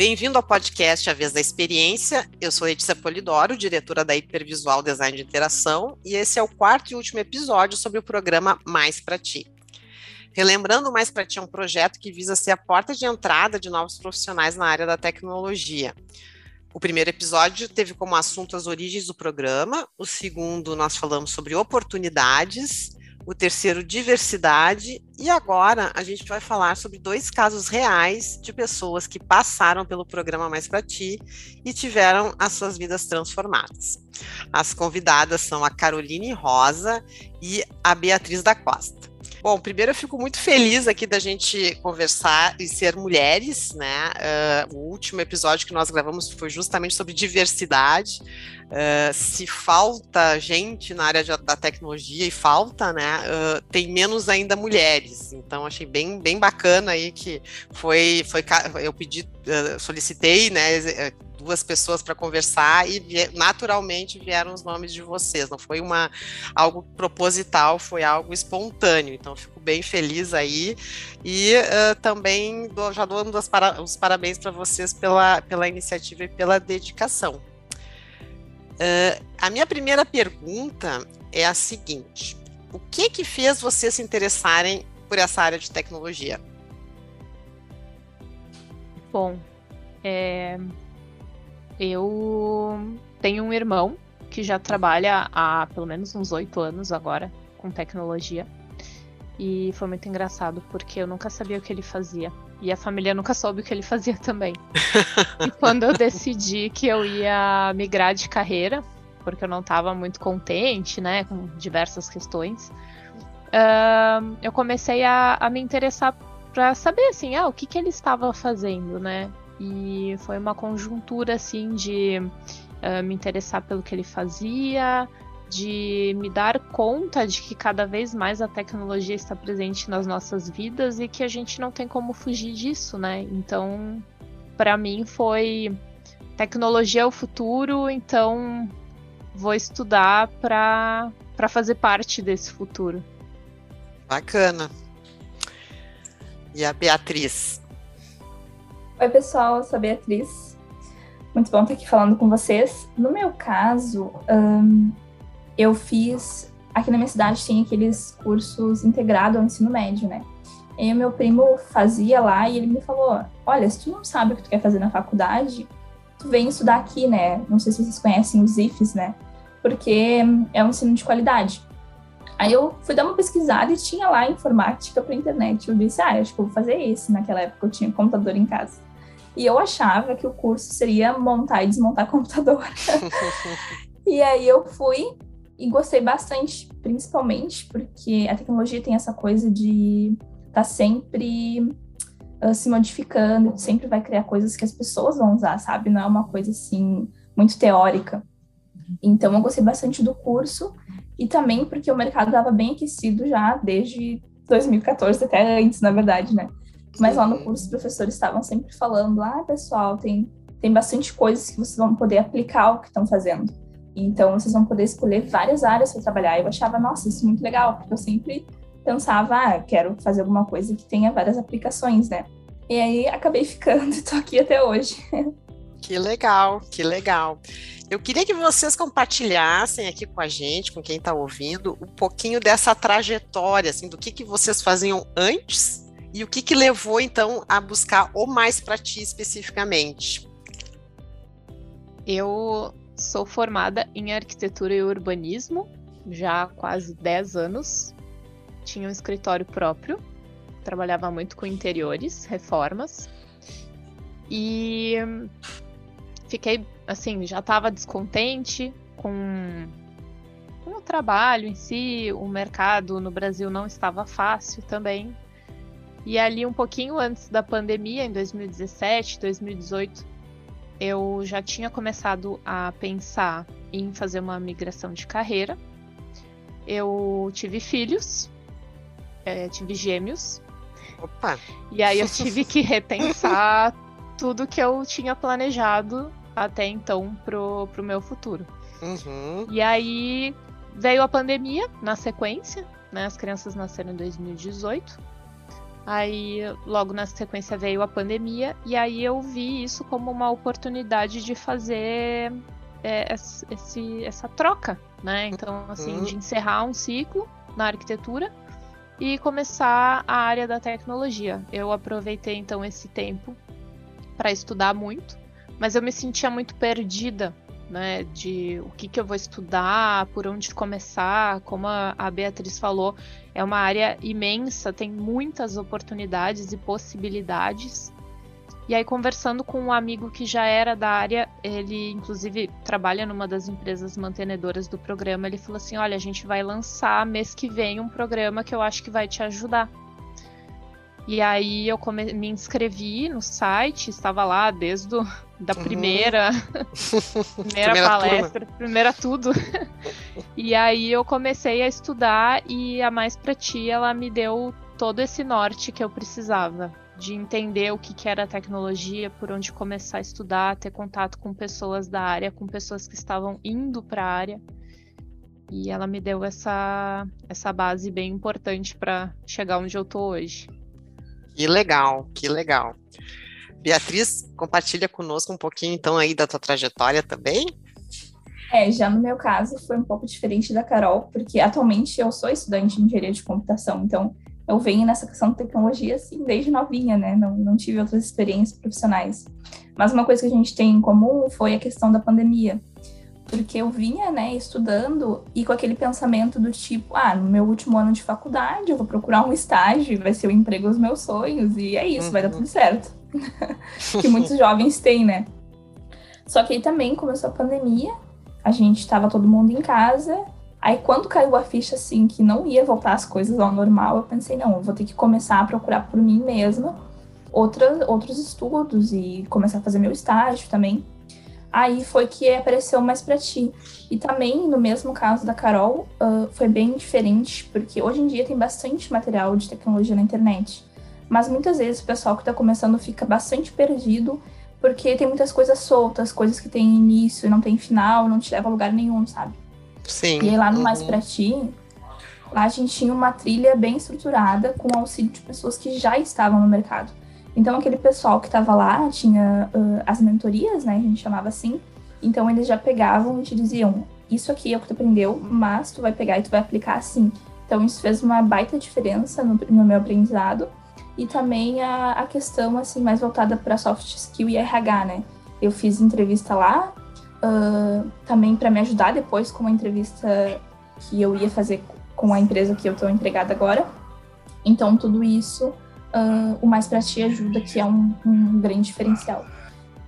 Bem-vindo ao podcast A Vez da Experiência. Eu sou Edissa Polidoro, diretora da Hipervisual Design de Interação, e esse é o quarto e último episódio sobre o programa Mais para Ti. Relembrando, Mais para Ti é um projeto que visa ser a porta de entrada de novos profissionais na área da tecnologia. O primeiro episódio teve como assunto as origens do programa, o segundo nós falamos sobre oportunidades, o terceiro, diversidade, e agora a gente vai falar sobre dois casos reais de pessoas que passaram pelo programa Mais para Ti e tiveram as suas vidas transformadas. As convidadas são a Caroline Rosa e a Beatriz da Costa. Bom, primeiro eu fico muito feliz aqui da gente conversar e ser mulheres, né? Uh, o último episódio que nós gravamos foi justamente sobre diversidade. Uh, se falta gente na área de, da tecnologia e falta, né? Uh, tem menos ainda mulheres. Então achei bem, bem bacana aí que foi, foi eu pedi, solicitei, né? Duas pessoas para conversar e naturalmente vieram os nomes de vocês. Não foi uma algo proposital, foi algo espontâneo. Então fico bem feliz aí e uh, também dou, já dou para, os parabéns para vocês pela, pela iniciativa e pela dedicação. Uh, a minha primeira pergunta é a seguinte: o que que fez vocês se interessarem por essa área de tecnologia? Bom, é, eu tenho um irmão que já trabalha há pelo menos uns oito anos agora com tecnologia. E foi muito engraçado, porque eu nunca sabia o que ele fazia. E a família nunca soube o que ele fazia também. e quando eu decidi que eu ia migrar de carreira, porque eu não estava muito contente, né, com diversas questões, uh, eu comecei a, a me interessar para saber, assim, ah, o que, que ele estava fazendo, né? E foi uma conjuntura assim de uh, me interessar pelo que ele fazia, de me dar conta de que cada vez mais a tecnologia está presente nas nossas vidas e que a gente não tem como fugir disso, né? Então, para mim foi tecnologia é o futuro, então vou estudar para para fazer parte desse futuro. Bacana. E a Beatriz? Oi, pessoal, eu sou a Beatriz. Muito bom estar aqui falando com vocês. No meu caso, um, eu fiz. Aqui na minha cidade tem aqueles cursos integrados ao ensino médio, né? E meu primo fazia lá e ele me falou: Olha, se tu não sabe o que tu quer fazer na faculdade, tu vem estudar aqui, né? Não sei se vocês conhecem os IFES, né? Porque é um ensino de qualidade. Aí eu fui dar uma pesquisada e tinha lá informática para internet. Eu disse, ah, acho que vou fazer esse. Naquela época eu tinha computador em casa. E eu achava que o curso seria montar e desmontar computador. e aí eu fui e gostei bastante, principalmente porque a tecnologia tem essa coisa de estar tá sempre uh, se modificando, sempre vai criar coisas que as pessoas vão usar, sabe? Não é uma coisa assim muito teórica. Então eu gostei bastante do curso e também porque o mercado estava bem aquecido já desde 2014 até antes, na verdade, né? Mas lá no curso os professores estavam sempre falando, ah, pessoal, tem, tem bastante coisas que vocês vão poder aplicar o que estão fazendo. Então, vocês vão poder escolher várias áreas para trabalhar. Eu achava, nossa, isso é muito legal, porque eu sempre pensava, ah, quero fazer alguma coisa que tenha várias aplicações, né? E aí acabei ficando e tô aqui até hoje. Que legal, que legal. Eu queria que vocês compartilhassem aqui com a gente, com quem está ouvindo, um pouquinho dessa trajetória, assim, do que, que vocês faziam antes e o que, que levou, então, a buscar o mais para ti especificamente? Eu sou formada em arquitetura e urbanismo já há quase 10 anos. Tinha um escritório próprio, trabalhava muito com interiores, reformas. E fiquei, assim, já estava descontente com, com o trabalho em si, o mercado no Brasil não estava fácil também. E ali, um pouquinho antes da pandemia, em 2017, 2018, eu já tinha começado a pensar em fazer uma migração de carreira. Eu tive filhos, é, tive gêmeos. Opa! E aí eu tive que repensar tudo que eu tinha planejado até então pro, pro meu futuro. Uhum. E aí veio a pandemia na sequência, né? As crianças nasceram em 2018. Aí, logo na sequência, veio a pandemia, e aí eu vi isso como uma oportunidade de fazer é, esse, essa troca, né? Então, assim, uhum. de encerrar um ciclo na arquitetura e começar a área da tecnologia. Eu aproveitei, então, esse tempo para estudar muito, mas eu me sentia muito perdida né, de o que, que eu vou estudar, por onde começar, como a, a Beatriz falou, é uma área imensa, tem muitas oportunidades e possibilidades. E aí, conversando com um amigo que já era da área, ele inclusive trabalha numa das empresas mantenedoras do programa, ele falou assim: Olha, a gente vai lançar mês que vem um programa que eu acho que vai te ajudar. E aí eu come... me inscrevi no site, estava lá desde o... da primeira, uhum. primeira, primeira, palestra, turma. primeira tudo. e aí eu comecei a estudar e a Mais Pra Ti, ela me deu todo esse norte que eu precisava. De entender o que, que era tecnologia, por onde começar a estudar, ter contato com pessoas da área, com pessoas que estavam indo para a área. E ela me deu essa, essa base bem importante para chegar onde eu tô hoje. Que legal, que legal. Beatriz, compartilha conosco um pouquinho então aí da tua trajetória também. É, já no meu caso foi um pouco diferente da Carol, porque atualmente eu sou estudante de engenharia de computação, então eu venho nessa questão de tecnologia assim desde novinha, né? Não, não tive outras experiências profissionais. Mas uma coisa que a gente tem em comum foi a questão da pandemia porque eu vinha, né, estudando e com aquele pensamento do tipo, ah, no meu último ano de faculdade eu vou procurar um estágio, vai ser o emprego dos meus sonhos e é isso, uhum. vai dar tudo certo. que muitos jovens têm, né? Só que aí também começou a pandemia, a gente estava todo mundo em casa, aí quando caiu a ficha assim que não ia voltar as coisas ao normal, eu pensei, não, eu vou ter que começar a procurar por mim mesma outra, outros estudos e começar a fazer meu estágio também aí foi que apareceu mais para ti. E também, no mesmo caso da Carol, uh, foi bem diferente, porque hoje em dia tem bastante material de tecnologia na internet. Mas muitas vezes o pessoal que está começando fica bastante perdido, porque tem muitas coisas soltas, coisas que têm início e não tem final, não te leva a lugar nenhum, sabe? Sim. E aí lá no uhum. Mais Pra Ti, lá a gente tinha uma trilha bem estruturada com auxílio de pessoas que já estavam no mercado. Então, aquele pessoal que estava lá tinha uh, as mentorias, né? A gente chamava assim. Então, eles já pegavam e te diziam: Isso aqui é o que tu aprendeu, mas tu vai pegar e tu vai aplicar assim. Então, isso fez uma baita diferença no, no meu aprendizado. E também a, a questão, assim, mais voltada para soft skill e RH, né? Eu fiz entrevista lá, uh, também para me ajudar depois com a entrevista que eu ia fazer com a empresa que eu estou empregada agora. Então, tudo isso uh, o Mais Pra Ti ajuda, que é um, um grande diferencial.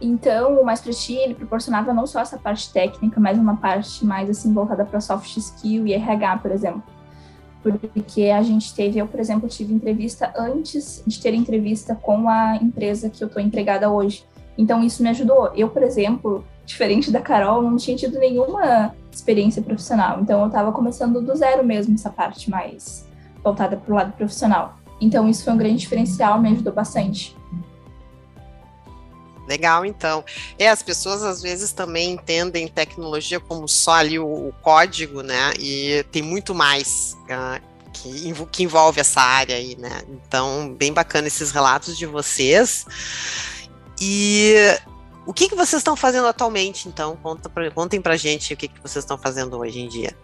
Então, o Mais Pra Ti, ele proporcionava não só essa parte técnica, mas uma parte mais, assim, voltada para soft skill e RH, por exemplo. Porque a gente teve, eu, por exemplo, tive entrevista antes de ter entrevista com a empresa que eu estou empregada hoje. Então, isso me ajudou. Eu, por exemplo, diferente da Carol, não tinha tido nenhuma experiência profissional. Então, eu estava começando do zero mesmo, essa parte mais voltada para o lado profissional. Então, isso foi um grande diferencial, me ajudou bastante. Legal, então. É, as pessoas às vezes também entendem tecnologia como só ali o, o código, né? E tem muito mais uh, que, que, envolve essa área aí, né? Então, bem bacana esses relatos de vocês. E o que, que vocês estão fazendo atualmente, então? Conta pra, contem pra gente o que, que vocês estão fazendo hoje em dia.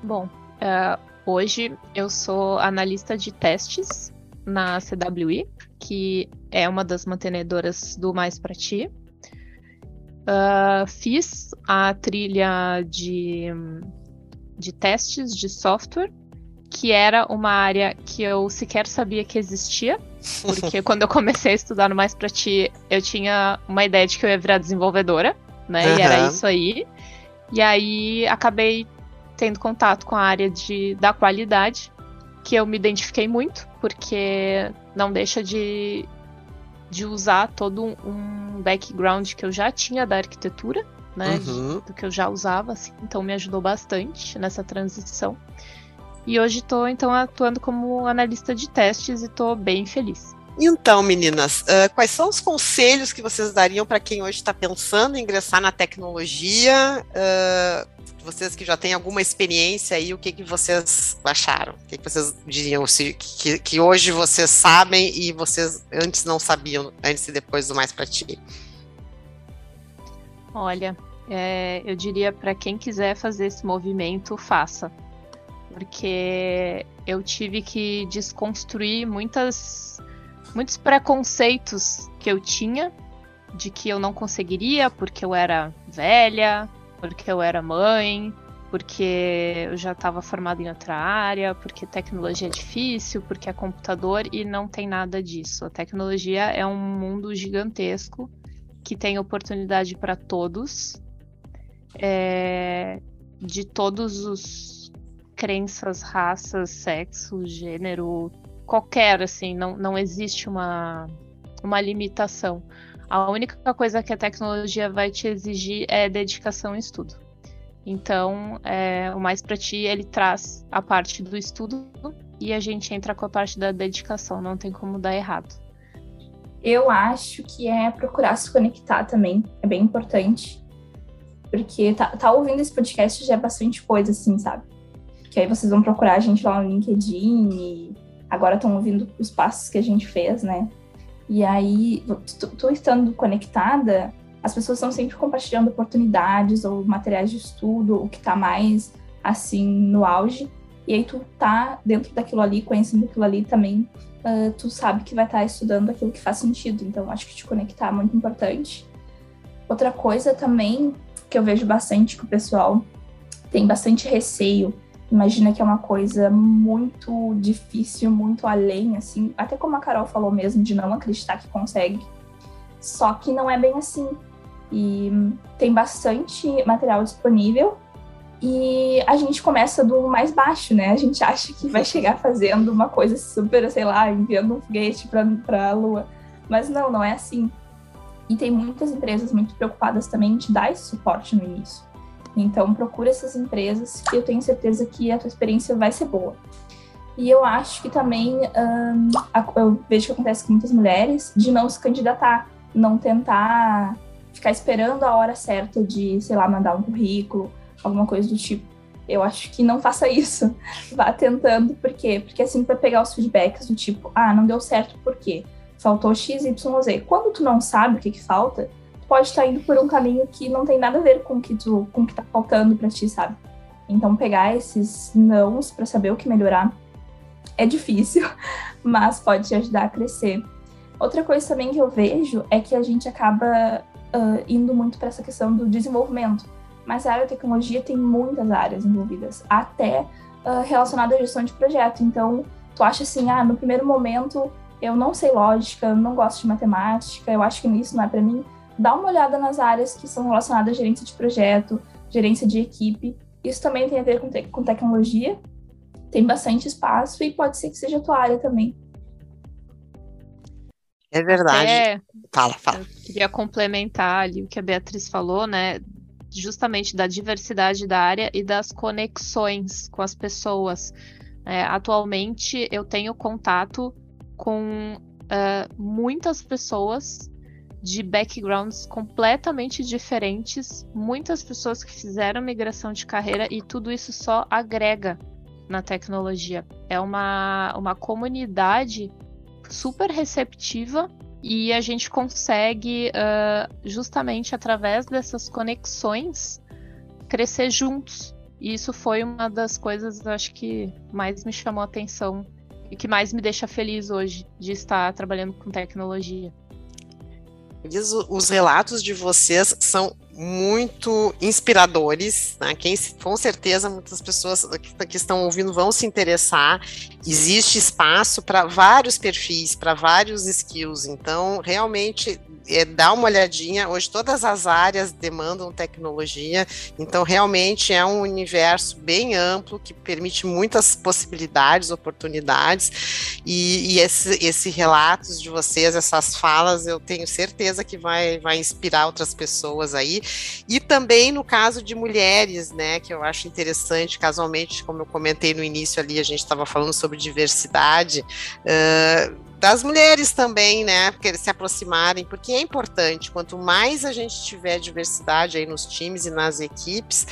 Bom, uh, Hoje eu sou analista de testes na CWI, que é uma das mantenedoras do Mais Pra Ti. Uh, fiz a trilha de, de testes de software, que era uma área que eu sequer sabia que existia, porque quando eu comecei a estudar no Mais Pra Ti, eu tinha uma ideia de que eu ia virar desenvolvedora, né? Uhum. E era isso aí. E aí acabei tendo contato com a área de, da qualidade, que eu me identifiquei muito, porque não deixa de, de usar todo um background que eu já tinha da arquitetura, né? Uhum. Do que eu já usava, assim, então me ajudou bastante nessa transição. E hoje estou então atuando como analista de testes e estou bem feliz. Então, meninas, uh, quais são os conselhos que vocês dariam para quem hoje está pensando em ingressar na tecnologia? Uh, vocês que já têm alguma experiência aí, o que, que vocês acharam? O que, que vocês diriam se, que, que hoje vocês sabem e vocês antes não sabiam, antes e depois do Mais para Ti? Olha, é, eu diria para quem quiser fazer esse movimento, faça. Porque eu tive que desconstruir muitas muitos preconceitos que eu tinha de que eu não conseguiria porque eu era velha, porque eu era mãe, porque eu já estava formada em outra área, porque tecnologia é difícil, porque é computador e não tem nada disso. A tecnologia é um mundo gigantesco que tem oportunidade para todos, é, de todos os crenças, raças, sexo, gênero, qualquer, assim, não, não existe uma, uma limitação. A única coisa que a tecnologia vai te exigir é dedicação e estudo. Então, é, o Mais para Ti, ele traz a parte do estudo e a gente entra com a parte da dedicação, não tem como dar errado. Eu acho que é procurar se conectar também, é bem importante. Porque tá, tá ouvindo esse podcast já é bastante coisa, assim, sabe? Que aí vocês vão procurar a gente lá no LinkedIn e agora estão ouvindo os passos que a gente fez, né? E aí, tu, estando conectada, as pessoas estão sempre compartilhando oportunidades ou materiais de estudo, o que está mais assim no auge. E aí tu tá dentro daquilo ali, conhecendo aquilo ali também, uh, tu sabe que vai estar tá estudando aquilo que faz sentido. Então, acho que te conectar é muito importante. Outra coisa também que eu vejo bastante que o pessoal tem bastante receio imagina que é uma coisa muito difícil, muito além, assim, até como a Carol falou mesmo, de não acreditar que consegue. Só que não é bem assim. E tem bastante material disponível e a gente começa do mais baixo, né? A gente acha que vai chegar fazendo uma coisa super, sei lá, enviando um foguete para a Lua. Mas não, não é assim. E tem muitas empresas muito preocupadas também te dar esse suporte no início. Então, procura essas empresas que eu tenho certeza que a tua experiência vai ser boa. E eu acho que também, eu vejo que acontece com muitas mulheres, de não se candidatar, não tentar ficar esperando a hora certa de, sei lá, mandar um currículo, alguma coisa do tipo. Eu acho que não faça isso. Vá tentando, por quê? Porque assim, para pegar os feedbacks do tipo, ah, não deu certo por quê? Faltou X, Y, Z. Quando tu não sabe o que, que falta, pode estar indo por um caminho que não tem nada a ver com que tu, com o que tá faltando para ti, sabe? Então pegar esses nãos para saber o que melhorar é difícil, mas pode te ajudar a crescer. Outra coisa também que eu vejo é que a gente acaba uh, indo muito para essa questão do desenvolvimento. Mas a área de tecnologia tem muitas áreas envolvidas, até uh, relacionada à gestão de projeto. Então, tu acha assim, ah, no primeiro momento eu não sei lógica, não gosto de matemática, eu acho que isso não é para mim dá uma olhada nas áreas que são relacionadas à gerência de projeto, gerência de equipe. Isso também tem a ver com, te com tecnologia, tem bastante espaço e pode ser que seja a tua área também. É verdade. É, fala, fala. Eu queria complementar ali o que a Beatriz falou, né? Justamente da diversidade da área e das conexões com as pessoas. É, atualmente eu tenho contato com uh, muitas pessoas de backgrounds completamente diferentes, muitas pessoas que fizeram migração de carreira e tudo isso só agrega na tecnologia. É uma, uma comunidade super receptiva e a gente consegue, uh, justamente através dessas conexões, crescer juntos. E isso foi uma das coisas, acho que mais me chamou a atenção e que mais me deixa feliz hoje de estar trabalhando com tecnologia os relatos de vocês são muito inspiradores, né? Quem, com certeza muitas pessoas que, que estão ouvindo vão se interessar. Existe espaço para vários perfis, para vários skills. Então, realmente é, dá uma olhadinha. Hoje todas as áreas demandam tecnologia, então realmente é um universo bem amplo que permite muitas possibilidades, oportunidades. E, e esse, esse relatos de vocês, essas falas, eu tenho certeza que vai, vai inspirar outras pessoas aí. E também no caso de mulheres, né, que eu acho interessante, casualmente, como eu comentei no início ali, a gente estava falando sobre diversidade. Uh, das mulheres também, né, porque eles se aproximarem, porque é importante, quanto mais a gente tiver diversidade aí nos times e nas equipes,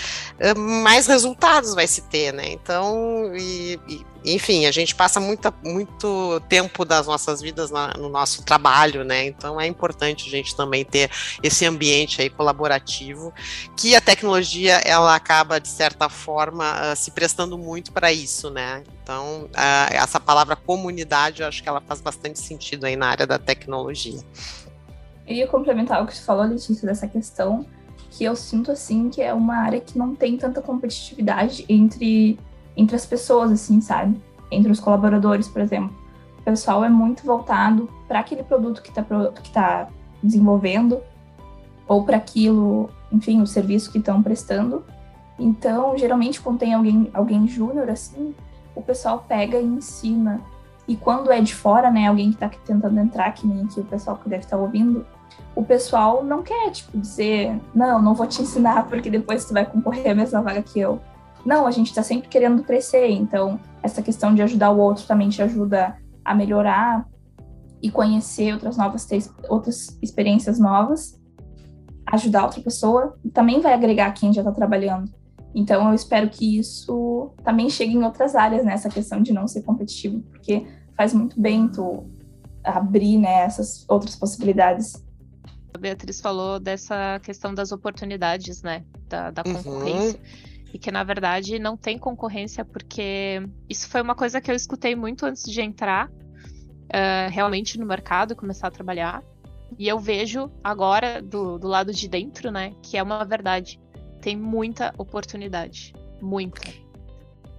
mais resultados vai se ter, né, então, e, e enfim, a gente passa muita, muito tempo das nossas vidas na, no nosso trabalho, né? Então é importante a gente também ter esse ambiente aí colaborativo, que a tecnologia ela acaba de certa forma uh, se prestando muito para isso, né? Então uh, essa palavra comunidade, eu acho que ela faz bastante sentido aí na área da tecnologia. Eu ia complementar o que você falou, Letícia, dessa questão que eu sinto assim que é uma área que não tem tanta competitividade entre entre as pessoas, assim, sabe? Entre os colaboradores, por exemplo. O pessoal é muito voltado para aquele produto que está que tá desenvolvendo ou para aquilo, enfim, o serviço que estão prestando. Então, geralmente, quando tem alguém, alguém júnior, assim, o pessoal pega e ensina. E quando é de fora, né, alguém que está tentando entrar, que nem aqui o pessoal que deve estar tá ouvindo, o pessoal não quer, tipo, dizer, não, não vou te ensinar porque depois tu vai concorrer à mesma vaga que eu. Não, a gente está sempre querendo crescer, então essa questão de ajudar o outro também te ajuda a melhorar e conhecer outras novas, ter outras experiências novas, ajudar outra pessoa, também vai agregar quem já está trabalhando. Então eu espero que isso também chegue em outras áreas, né? Essa questão de não ser competitivo, porque faz muito bem tu abrir né, essas outras possibilidades. A Beatriz falou dessa questão das oportunidades, né? Da, da uhum. concorrência. Uhum e que na verdade não tem concorrência, porque isso foi uma coisa que eu escutei muito antes de entrar uh, realmente no mercado e começar a trabalhar. E eu vejo agora do, do lado de dentro, né, que é uma verdade. Tem muita oportunidade. Muita.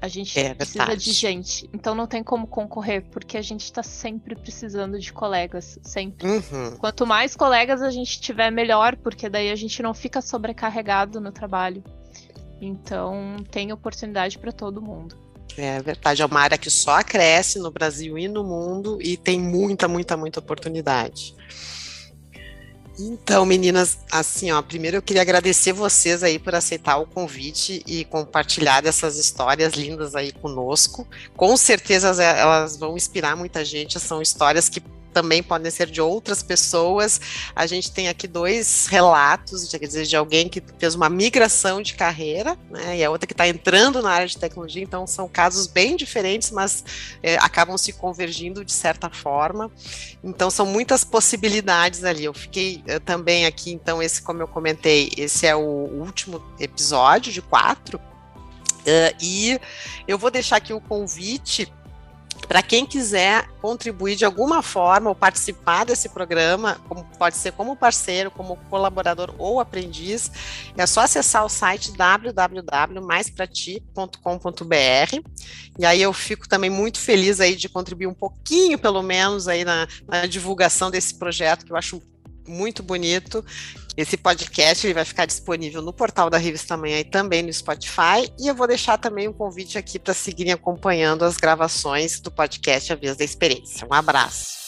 A gente é precisa de gente. Então não tem como concorrer, porque a gente está sempre precisando de colegas. Sempre. Uhum. Quanto mais colegas a gente tiver, melhor, porque daí a gente não fica sobrecarregado no trabalho. Então, tem oportunidade para todo mundo. É verdade, é uma área que só cresce no Brasil e no mundo e tem muita, muita, muita oportunidade. Então, meninas, assim, ó, primeiro eu queria agradecer vocês aí por aceitar o convite e compartilhar dessas histórias lindas aí conosco. Com certeza elas vão inspirar muita gente, são histórias que também podem ser de outras pessoas. A gente tem aqui dois relatos, quer dizer, de alguém que fez uma migração de carreira, né, e a outra que está entrando na área de tecnologia, então são casos bem diferentes, mas é, acabam se convergindo de certa forma. Então são muitas possibilidades ali. Eu fiquei eu também aqui, então, esse, como eu comentei, esse é o último episódio de quatro. Uh, e eu vou deixar aqui o convite para quem quiser contribuir de alguma forma ou participar desse programa, como, pode ser como parceiro, como colaborador ou aprendiz, é só acessar o site www.maisprati.com.br e aí eu fico também muito feliz aí de contribuir um pouquinho, pelo menos, aí na, na divulgação desse projeto que eu acho muito bonito. Esse podcast ele vai ficar disponível no portal da Revista Manhã e também no Spotify. E eu vou deixar também um convite aqui para seguirem acompanhando as gravações do podcast A Vez da Experiência. Um abraço.